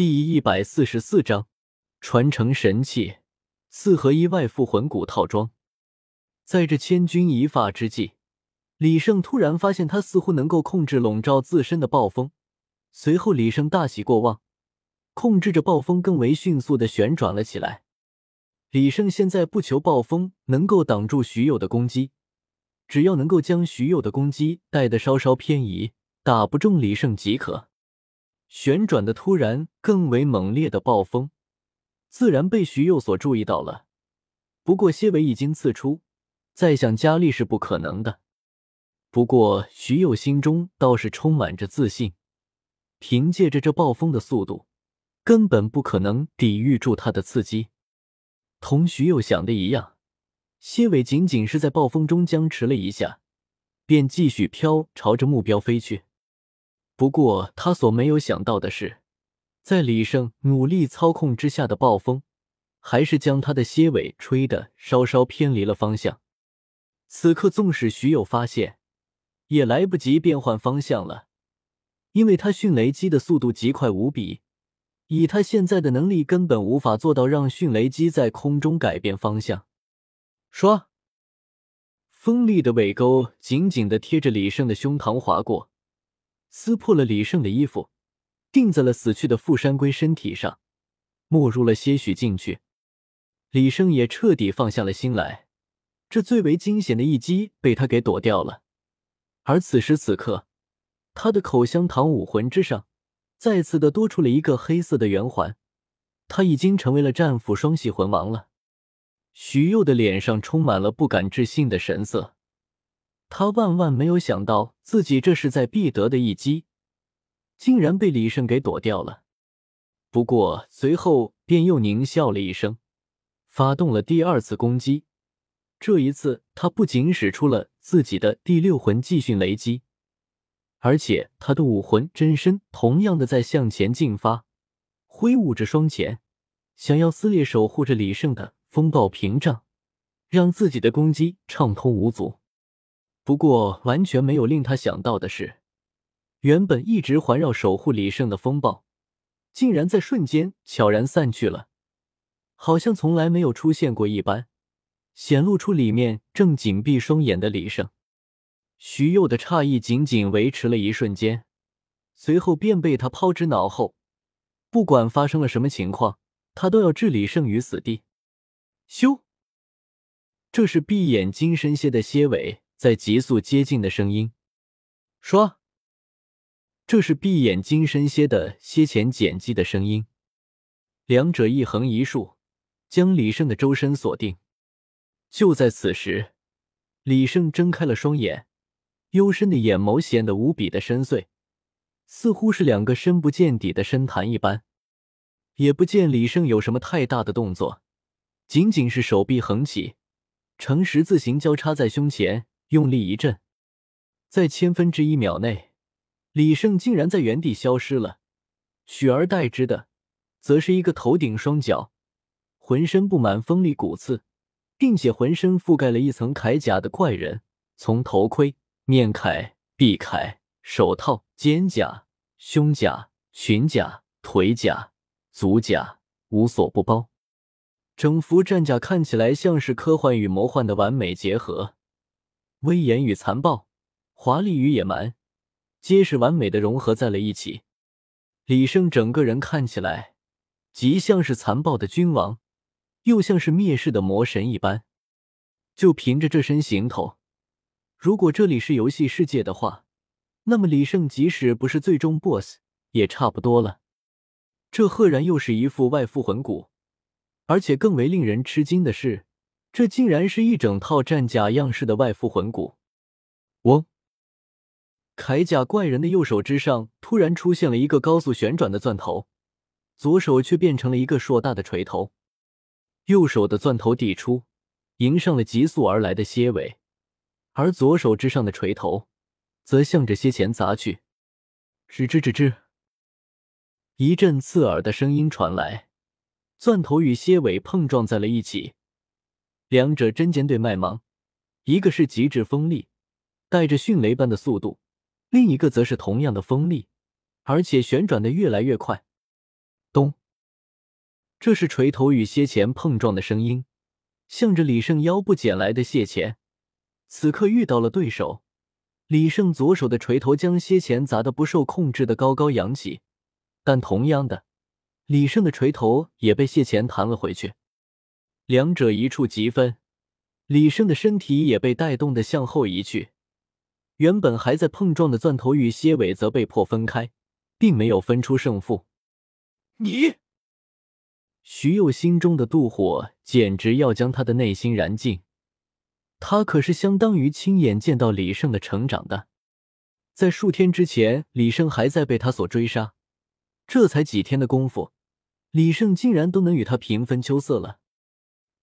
第一百四十四章传承神器四合一外附魂骨套装。在这千钧一发之际，李胜突然发现他似乎能够控制笼罩自身的暴风。随后，李胜大喜过望，控制着暴风更为迅速的旋转了起来。李胜现在不求暴风能够挡住徐佑的攻击，只要能够将徐佑的攻击带得稍稍偏移，打不中李胜即可。旋转的突然更为猛烈的暴风，自然被徐佑所注意到了。不过蝎尾已经刺出，再想加力是不可能的。不过徐佑心中倒是充满着自信，凭借着这暴风的速度，根本不可能抵御住他的刺激。同徐佑想的一样，蝎尾仅仅是在暴风中僵持了一下，便继续飘朝着目标飞去。不过，他所没有想到的是，在李胜努力操控之下的暴风，还是将他的蝎尾吹得稍稍偏离了方向。此刻，纵使徐有发现，也来不及变换方向了，因为他迅雷机的速度极快无比，以他现在的能力，根本无法做到让迅雷机在空中改变方向。唰，锋利的尾钩紧紧的贴着李胜的胸膛划过。撕破了李胜的衣服，钉在了死去的富山龟身体上，没入了些许进去。李胜也彻底放下了心来，这最为惊险的一击被他给躲掉了。而此时此刻，他的口香糖武魂之上再次的多出了一个黑色的圆环，他已经成为了战斧双系魂王了。徐佑的脸上充满了不敢置信的神色。他万万没有想到，自己这是在必得的一击，竟然被李胜给躲掉了。不过随后便又狞笑了一声，发动了第二次攻击。这一次，他不仅使出了自己的第六魂继训雷击，而且他的武魂真身同样的在向前进发，挥舞着双钳，想要撕裂守护着李胜的风暴屏障，让自己的攻击畅通无阻。不过，完全没有令他想到的是，原本一直环绕守护李胜的风暴，竟然在瞬间悄然散去了，好像从来没有出现过一般，显露出里面正紧闭双眼的李胜。徐佑的诧异仅仅维持了一瞬间，随后便被他抛之脑后。不管发生了什么情况，他都要置李胜于死地。咻！这是闭眼金身蝎的蝎尾。在急速接近的声音，说：“这是闭眼金身蝎的蝎前剪辑的声音。”两者一横一竖，将李胜的周身锁定。就在此时，李胜睁开了双眼，幽深的眼眸显得无比的深邃，似乎是两个深不见底的深潭一般。也不见李胜有什么太大的动作，仅仅是手臂横起，呈十字形交叉在胸前。用力一震，在千分之一秒内，李胜竟然在原地消失了，取而代之的，则是一个头顶双脚、浑身布满锋利骨刺，并且浑身覆盖了一层铠甲的怪人，从头盔、面铠、臂铠、手套、肩甲、胸甲、裙甲、腿甲、足甲无所不包，整副战甲看起来像是科幻与魔幻的完美结合。威严与残暴，华丽与野蛮，皆是完美的融合在了一起。李胜整个人看起来，极像是残暴的君王，又像是灭世的魔神一般。就凭着这身行头，如果这里是游戏世界的话，那么李胜即使不是最终 BOSS，也差不多了。这赫然又是一副外附魂骨，而且更为令人吃惊的是。这竟然是一整套战甲样式的外附魂骨！嗡，铠甲怪人的右手之上突然出现了一个高速旋转的钻头，左手却变成了一个硕大的锤头。右手的钻头递出，迎上了急速而来的蝎尾，而左手之上的锤头则向着蝎前砸去。吱吱吱吱，一阵刺耳的声音传来，钻头与蝎尾碰撞在了一起。两者针尖对麦芒，一个是极致锋利，带着迅雷般的速度；另一个则是同样的锋利，而且旋转的越来越快。咚这是锤头与蝎钳碰撞的声音，向着李胜腰部捡来的蟹钳。此刻遇到了对手，李胜左手的锤头将蝎钳砸得不受控制的高高扬起，但同样的，李胜的锤头也被蟹钳弹了回去，两者一触即分。李胜的身体也被带动的向后移去，原本还在碰撞的钻头与蝎尾则被迫分开，并没有分出胜负。你，徐佑心中的妒火简直要将他的内心燃尽。他可是相当于亲眼见到李胜的成长的，在数天之前，李胜还在被他所追杀，这才几天的功夫，李胜竟然都能与他平分秋色了。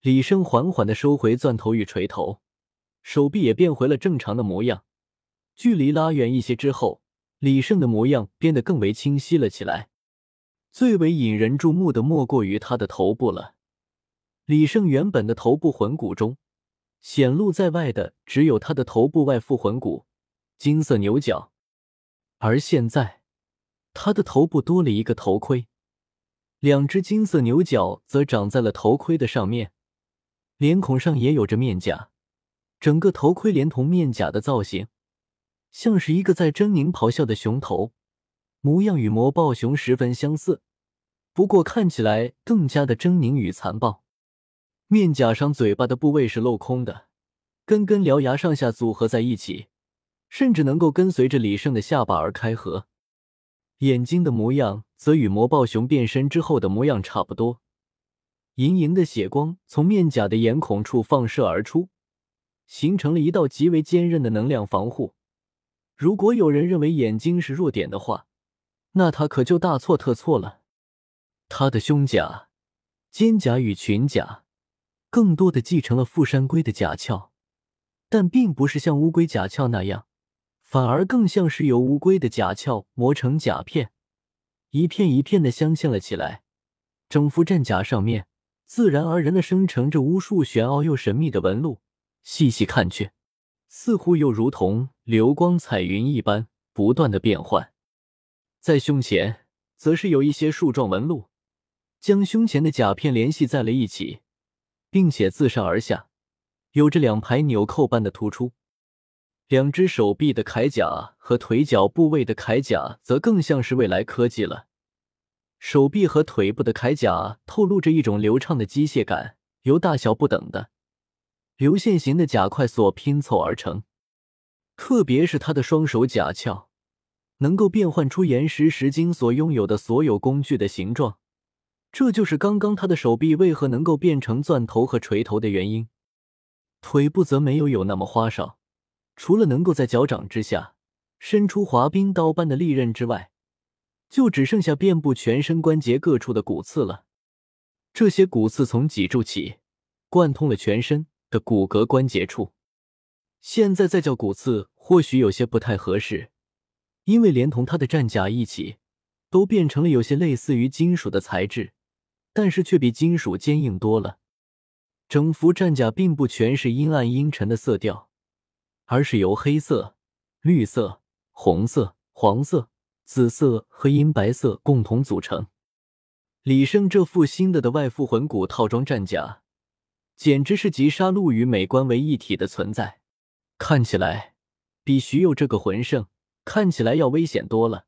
李生缓缓的收回钻头与锤头，手臂也变回了正常的模样。距离拉远一些之后，李胜的模样变得更为清晰了起来。最为引人注目的莫过于他的头部了。李胜原本的头部魂骨中，显露在外的只有他的头部外附魂骨——金色牛角，而现在，他的头部多了一个头盔，两只金色牛角则长在了头盔的上面。脸孔上也有着面甲，整个头盔连同面甲的造型，像是一个在狰狞咆哮的熊头，模样与魔豹熊十分相似，不过看起来更加的狰狞与残暴。面甲上嘴巴的部位是镂空的，根根獠牙上下组合在一起，甚至能够跟随着李胜的下巴而开合。眼睛的模样则与魔豹熊变身之后的模样差不多。莹莹的血光从面甲的眼孔处放射而出，形成了一道极为坚韧的能量防护。如果有人认为眼睛是弱点的话，那他可就大错特错了。他的胸甲、肩甲与裙甲，更多的继承了富山龟的甲壳，但并不是像乌龟甲壳那样，反而更像是由乌龟的甲壳磨成甲片，一片一片的镶嵌了起来。整副战甲上面。自然而然的生成着无数玄奥又神秘的纹路，细细看去，似乎又如同流光彩云一般不断的变换。在胸前，则是有一些树状纹路，将胸前的甲片联系在了一起，并且自上而下，有着两排纽扣般的突出。两只手臂的铠甲和腿脚部位的铠甲，则更像是未来科技了。手臂和腿部的铠甲透露着一种流畅的机械感，由大小不等的流线型的甲块所拼凑而成。特别是他的双手甲鞘，能够变换出岩石石晶所拥有的所有工具的形状，这就是刚刚他的手臂为何能够变成钻头和锤头的原因。腿部则没有有那么花哨，除了能够在脚掌之下伸出滑冰刀般的利刃之外。就只剩下遍布全身关节各处的骨刺了。这些骨刺从脊柱起，贯通了全身的骨骼关节处。现在再叫骨刺，或许有些不太合适，因为连同他的战甲一起，都变成了有些类似于金属的材质，但是却比金属坚硬多了。整幅战甲并不全是阴暗阴沉的色调，而是由黑色、绿色、红色、黄色。紫色和银白色共同组成，李胜这副新的的外附魂骨套装战甲，简直是集杀戮与美观为一体的存在，看起来比徐佑这个魂圣看起来要危险多了。